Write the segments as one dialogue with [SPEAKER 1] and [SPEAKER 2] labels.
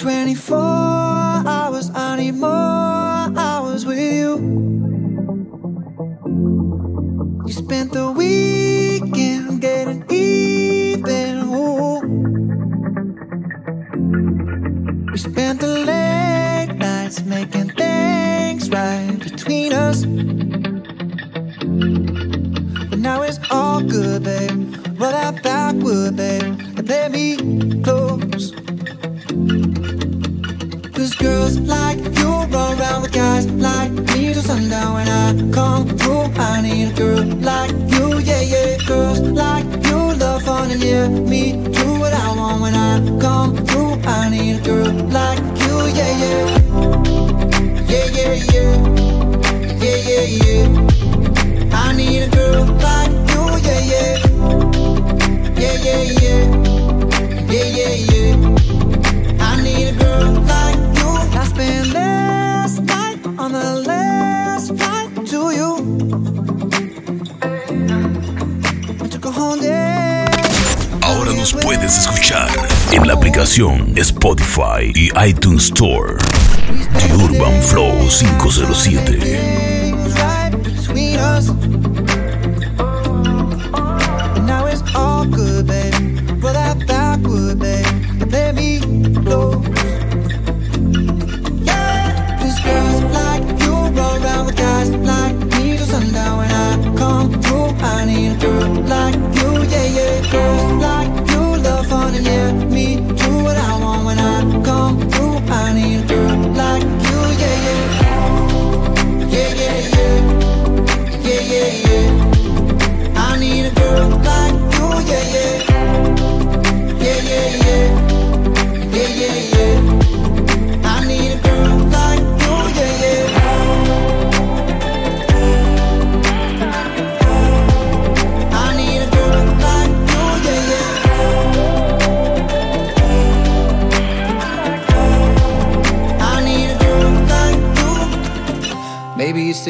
[SPEAKER 1] 24 hours, I need more
[SPEAKER 2] Spotify y iTunes Store. The Urban Flow 507.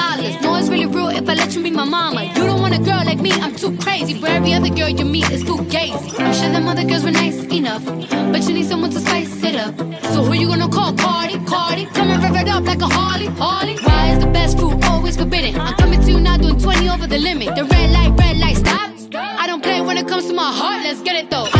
[SPEAKER 3] dollars. No, it's really real if I let you be my mama. You don't want a girl like me, I'm too crazy. Where every other girl you meet is too gazy. I'm sure them other girls were nice enough, but you need someone to spice it up. So who you gonna call? Cardi, Cardi. Come and rev it up like a Harley, Harley. Why is the best food always forbidden? I'm coming to you now doing 20 over the limit. The red light, red light, stop. I don't play when it comes to my heart, let's get it though.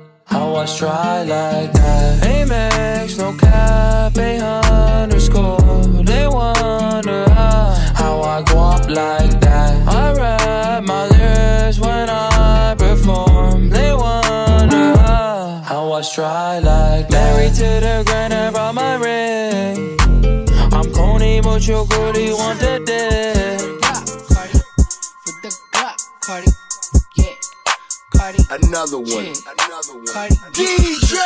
[SPEAKER 4] I try like that? Amex, no cap, a underscore. They wonder how, I go up like that. I rap my lyrics when I perform. They wonder how, I try like that. Married to the grind, I brought my ring. I'm Coney, but your girlie want the
[SPEAKER 5] Cardi,
[SPEAKER 6] Another one.
[SPEAKER 5] Yeah.
[SPEAKER 6] Another one.
[SPEAKER 5] Cardi,
[SPEAKER 6] DJ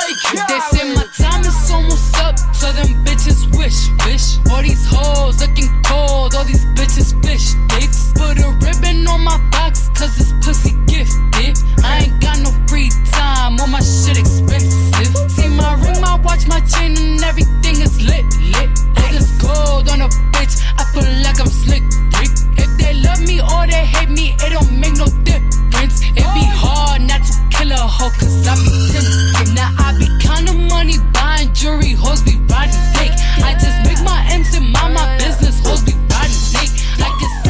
[SPEAKER 5] They say my time is almost up, so them bitches wish, wish. All these hoes looking cold, all these bitches fish dicks. Put a ribbon on my box, cause it's pussy gifted. I ain't got no free time, all my shit expensive. See my ring, my watch, my chain, and everything is lit, lit. All this gold on a bitch, I feel like I'm slick, dick. If they love me or they hate me, it don't make no difference sense. It be hard not to kill a hoe, cause I be tempted. Now I be counting money, buying jewelry, hoes be riding dick. I just make my ends and mind my business, hoes
[SPEAKER 6] be riding dick. I can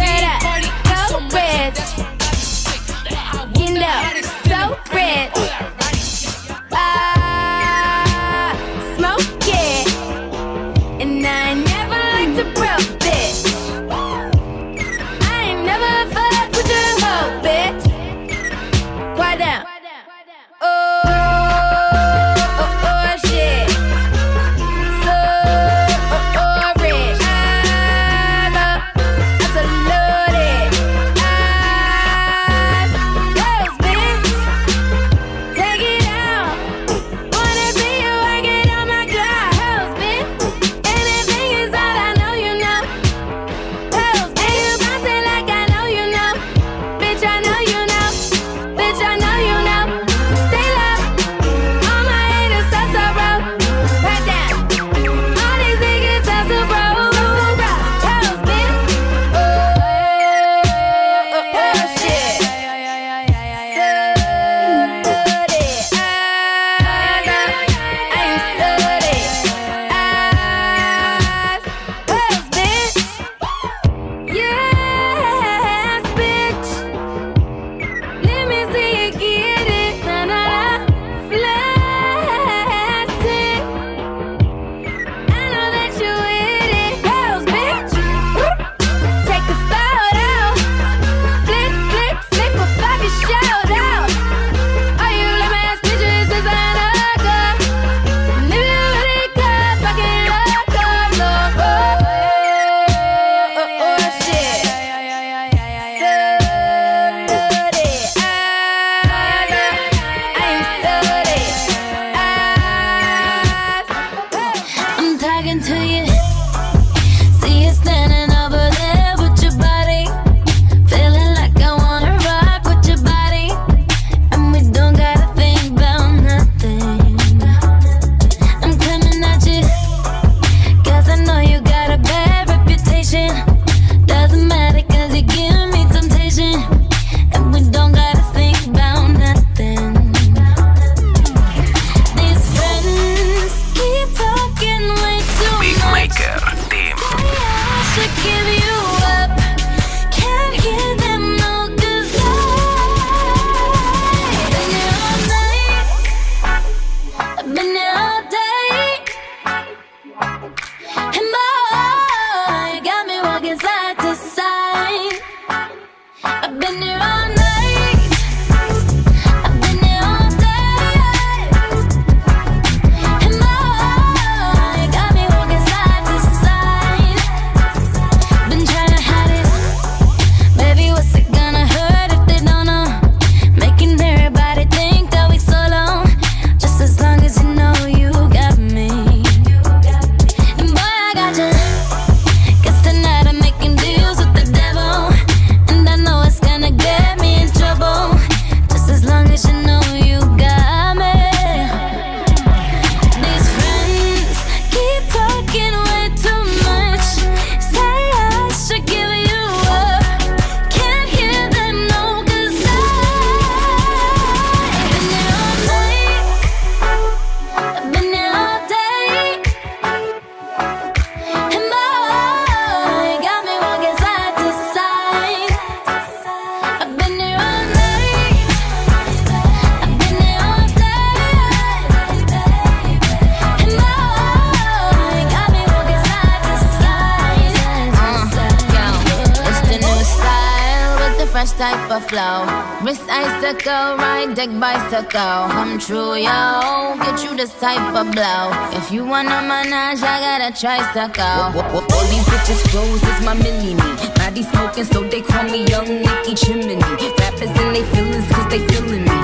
[SPEAKER 6] deck bicycle. Come true, yo. Get you this type of blow. If you wanna manage, I got a tricycle. All these bitches flows is my mini me. Body smoking, so they call me Young Nicky Chimney. Rappers in they feelings, cause they feeling me.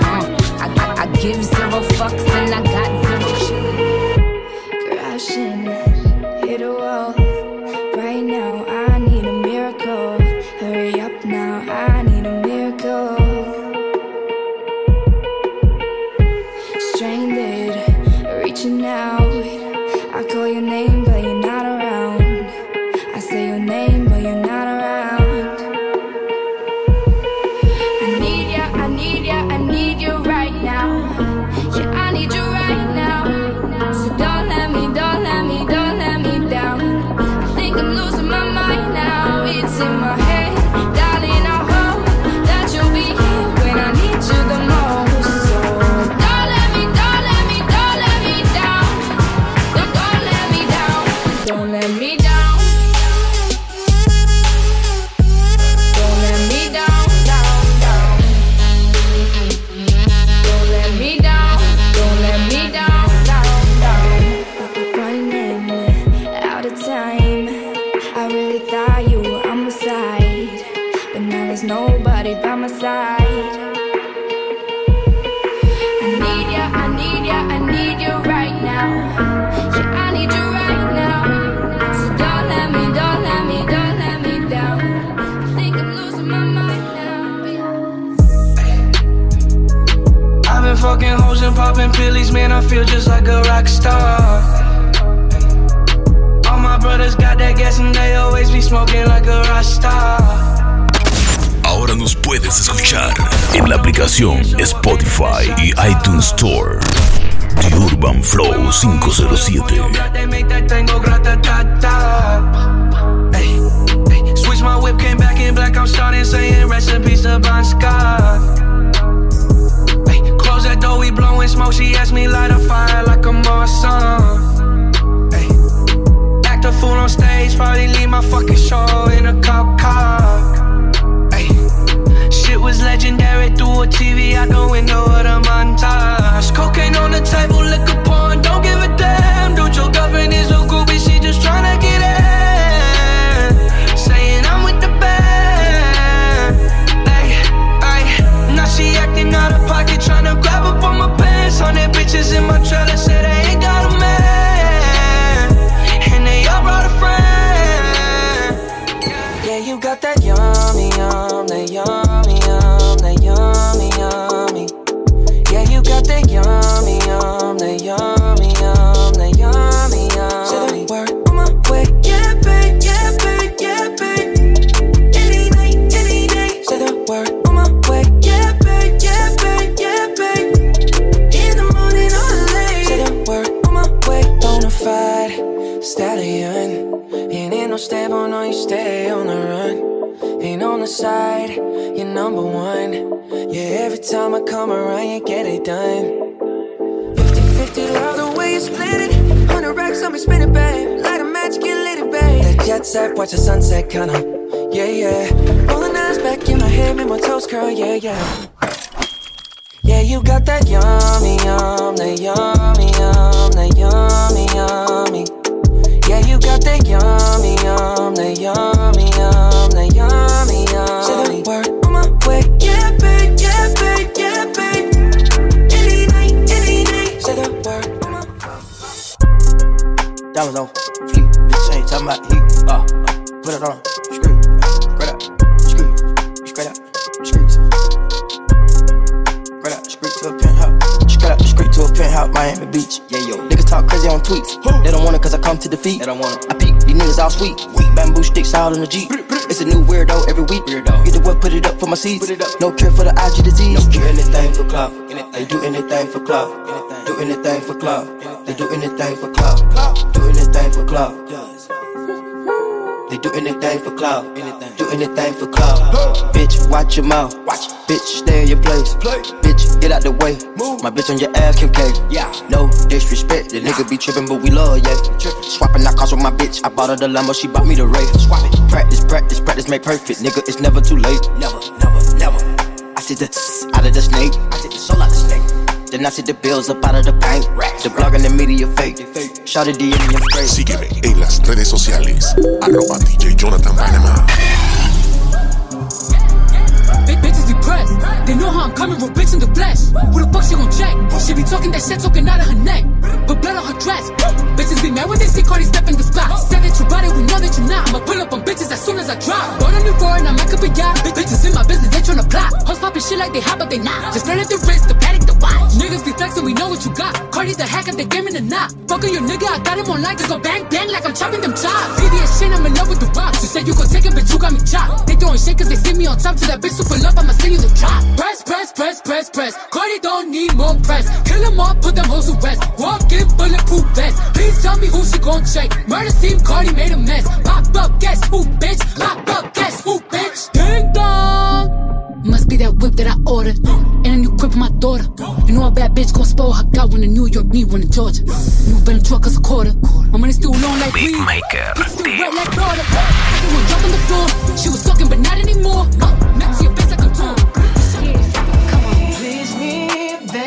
[SPEAKER 6] Uh, I, I, I give zero fucks and I got zero
[SPEAKER 7] me
[SPEAKER 2] aplicación Spotify y iTunes Store. The Urban Flow 507.
[SPEAKER 8] They make that thing go grata-ta-ta. Ay, ay. Switch my whip, came back in black. I'm starting saying recipes to Bon Scott. Close that door, we blowing smoke. She asked me light a fire like a Marsan. Ay, Act a fool on stage, probably leave my fucking show in a cop legendary through a TV out the window of the montage. Cocaine on the table, liquor porn, don't give a damn. Dude, your girlfriend is babe. That jet set, watch the sunset, kinda. Yeah, yeah. Rolling eyes back in my head, make my toes curl, yeah, yeah. Yeah, you got that yummy, yum, that yummy, yum, that yummy, yummy. Yeah, you got that yummy, yum, that yummy, yum, that yummy, yummy. Say the word on my way, yeah, babe, yeah, babe, yeah, babe. Any night, any day. Say the word on my
[SPEAKER 9] fleek, bitch ain't talking about heat. Put it on, screw, straight up, screw, straight up, screw. Straight up, screw to a penthouse. Straight up, straight to a penthouse, Miami Beach. Yeah, yo. Niggas talk crazy on tweets. They don't want it cause I come to defeat. They don't want it. I peep, these niggas all sweet. Bamboo sticks out in the Jeep. It's a new weirdo every week. Weirdo. Get the what, put it up for my seeds. Put it up. No cure for the IG disease. No do anything for clout. They do anything for clout. Do anything for clout. They do anything for clout. Do anything for clout. They do anything for clout. Do anything for clout. Bitch, watch your mouth. Watch. Bitch, stay in your place.
[SPEAKER 10] Play.
[SPEAKER 9] Bitch, get out the way.
[SPEAKER 10] Move.
[SPEAKER 9] My bitch on your ass, Kim K.
[SPEAKER 10] Yeah.
[SPEAKER 9] No disrespect, the nigga be trippin', but we love, yeah. Swapping out cars with my bitch. I bought her the limo, she bought me the Wraith. Swap it. Practice, practice, practice, make perfect. Nigga, it's never too late.
[SPEAKER 10] Never, never, never.
[SPEAKER 9] I see the out of the snake. I take the soul out the snake. Then I see the bills up out of the bank. The blog and the media fake. Shout it DM me, I'm straight.
[SPEAKER 11] Sígueme en las redes sociales. Arroba DJ Jonathan Panama.
[SPEAKER 5] Big bitches be pressed. They know how I'm coming, real bitch in the flesh. Who the fuck she gon' check? She be talking that shit, talking out of her neck. But blood on her dress. Bitches be mad when they see Cardi step in the spot. Said that you body, we know that you're not. I'ma pull up on bitches as soon as I drop. Bought a new foreign, I'm up a yacht. Big bitches in my business, they tryna plot. Hoes popping shit like they hot, but they not. Just at the wrist, the paddock, the watch. Niggas be flexing, we know what you got. Cardi's the hack of the game in the knot. Fucking your nigga, I got him online, just go bang bang like I'm chopping them chops. VVS shit, I'm in love with the rocks. You said you gon' take it, but you got me chopped. They throwing shit cause they see me on top to that bitch super love, I'ma send you the drop. Press, press, press, press, press. Cardi don't need more press. Kill them all, put them hoes to rest. Walk in bulletproof vest. Please tell me who she gon' check. Murder scene, Cardi made a mess. Pop up, guess who, bitch? Pop up, guess who, bitch? Ding dong. Must be that whip that I ordered. And a new crib for my daughter. You know a bad bitch gon' spoil her got one in New York, need one in Georgia. New Bentley truck is a quarter. My money still long like
[SPEAKER 2] Big
[SPEAKER 5] weed.
[SPEAKER 2] Maker,
[SPEAKER 5] It's still wet like water. Everyone drop on the floor. She was talking, but not anymore. Uh, next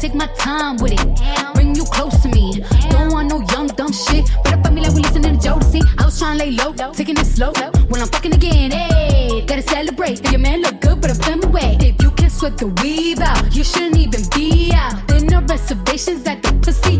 [SPEAKER 3] Take my time with it. Bring you close to me. Don't want no young dumb shit. Up on me like we listening to Jodeci. I was trying to lay low, taking it slow. When I'm fucking again, hey, gotta celebrate. That your man look good, but I'm away. If you can sweat the weave out, you shouldn't even be out. There no reservations at the pussy,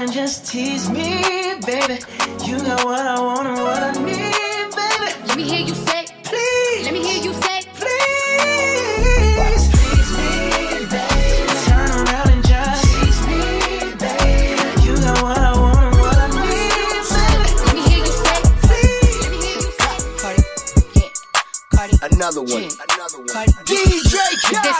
[SPEAKER 3] and
[SPEAKER 8] just tease me, baby. You got what I want and what I need, baby.
[SPEAKER 3] Let me hear you say,
[SPEAKER 8] Please,
[SPEAKER 3] let me hear you say.
[SPEAKER 8] please. Please me, baby. Turn around and just tease me, baby. You got what I want and what I need, baby.
[SPEAKER 3] Let me hear you say,
[SPEAKER 8] Please.
[SPEAKER 3] let me hear you say.
[SPEAKER 12] Cardi, yeah, Cardi,
[SPEAKER 10] Another one.
[SPEAKER 12] Yeah.
[SPEAKER 10] Another one.
[SPEAKER 12] Cardi.
[SPEAKER 10] DJ
[SPEAKER 5] They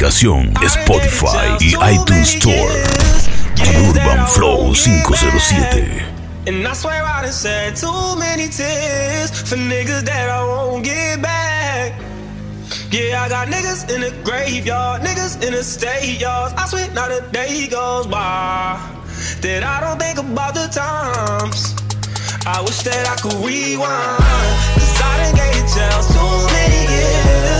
[SPEAKER 2] aplicación Spotify y iTunes Store. Urban Flow 507.
[SPEAKER 13] And I swear I done said too many tears for niggas that I won't get back. Yeah, I got niggas in the graveyard, niggas in the state yards. I swear not a day goes by that I don't think about the times. I wish that I could rewind. Cause I done gave jails too many years,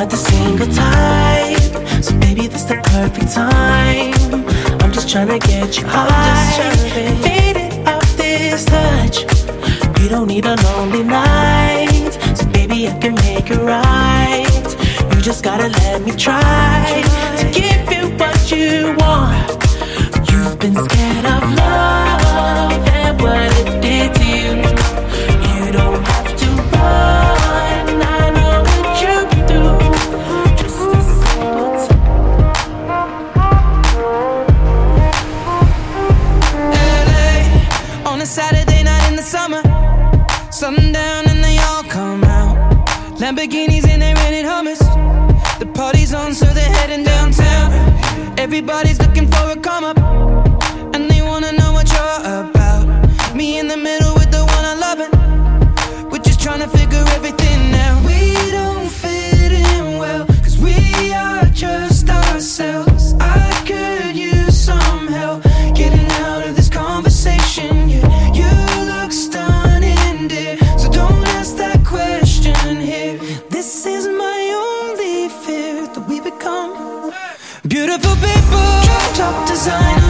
[SPEAKER 14] Not the single type, so baby, this the perfect time. I'm just tryna get you high, faded off this touch. You don't need a lonely night, so baby, I can make it right. You just gotta let me try to give you what you want. You've been scared of love
[SPEAKER 8] Everybody's looking for a come up, and they wanna know what you're about. Me in the middle with the one I love it. We're just trying to figure everything out. We don't fit in well, cause we are just ourselves. I could use some help getting out of this conversation. Yeah, you look stunning, dear. So don't ask that question here. This is my top designer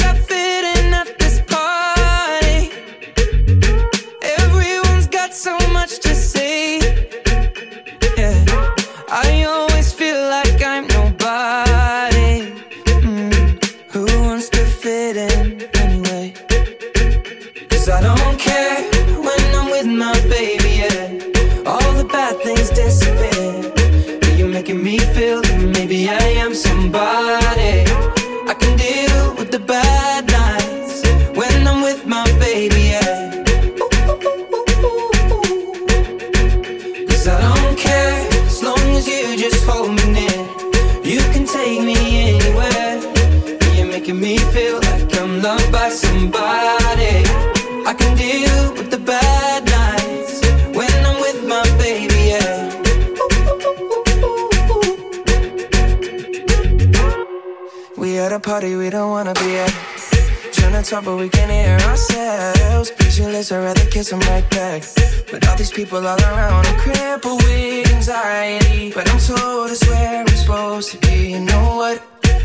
[SPEAKER 8] on but we can hear ourselves. Visualists, I'd rather kiss them right back. But all these people all around, I'm crippled with anxiety. But I'm told it's where I'm supposed to be. You know what?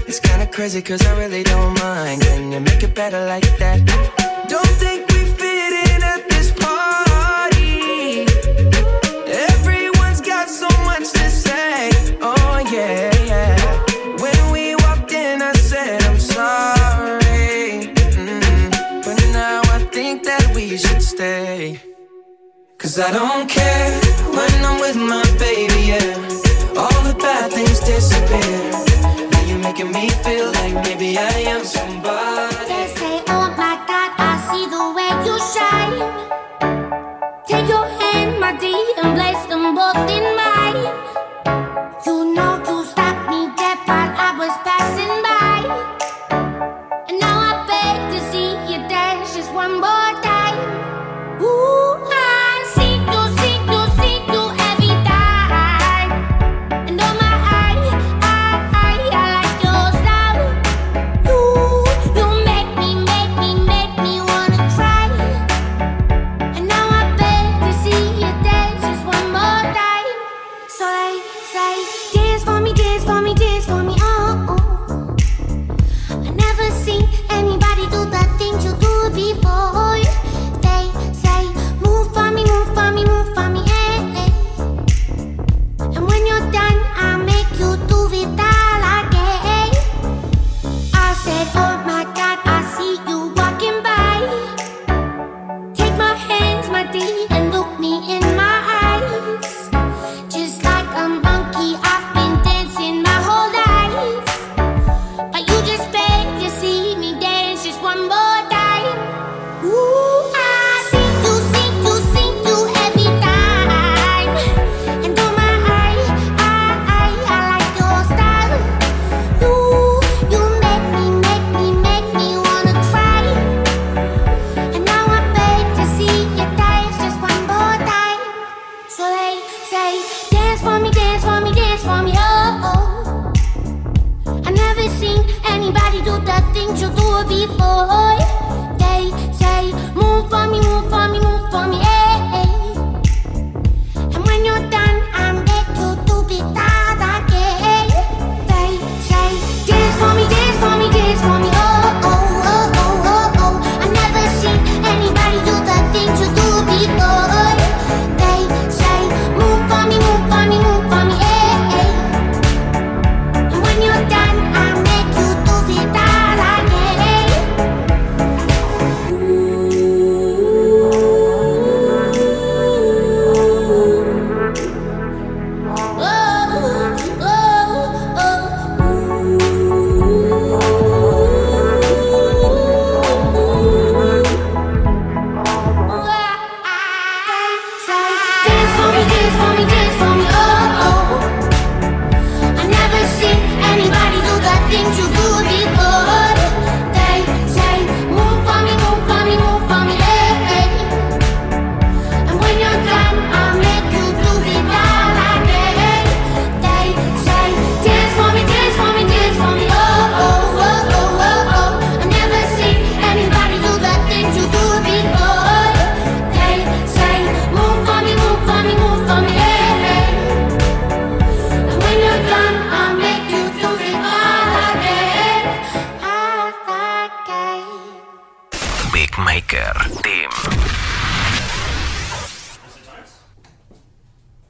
[SPEAKER 8] It's kinda crazy, cause I really don't mind. Can you make it better like that? Don't think Cause I don't care when I'm with my baby, yeah. All the bad things disappear. Now you're making me feel like maybe I am
[SPEAKER 15] someone.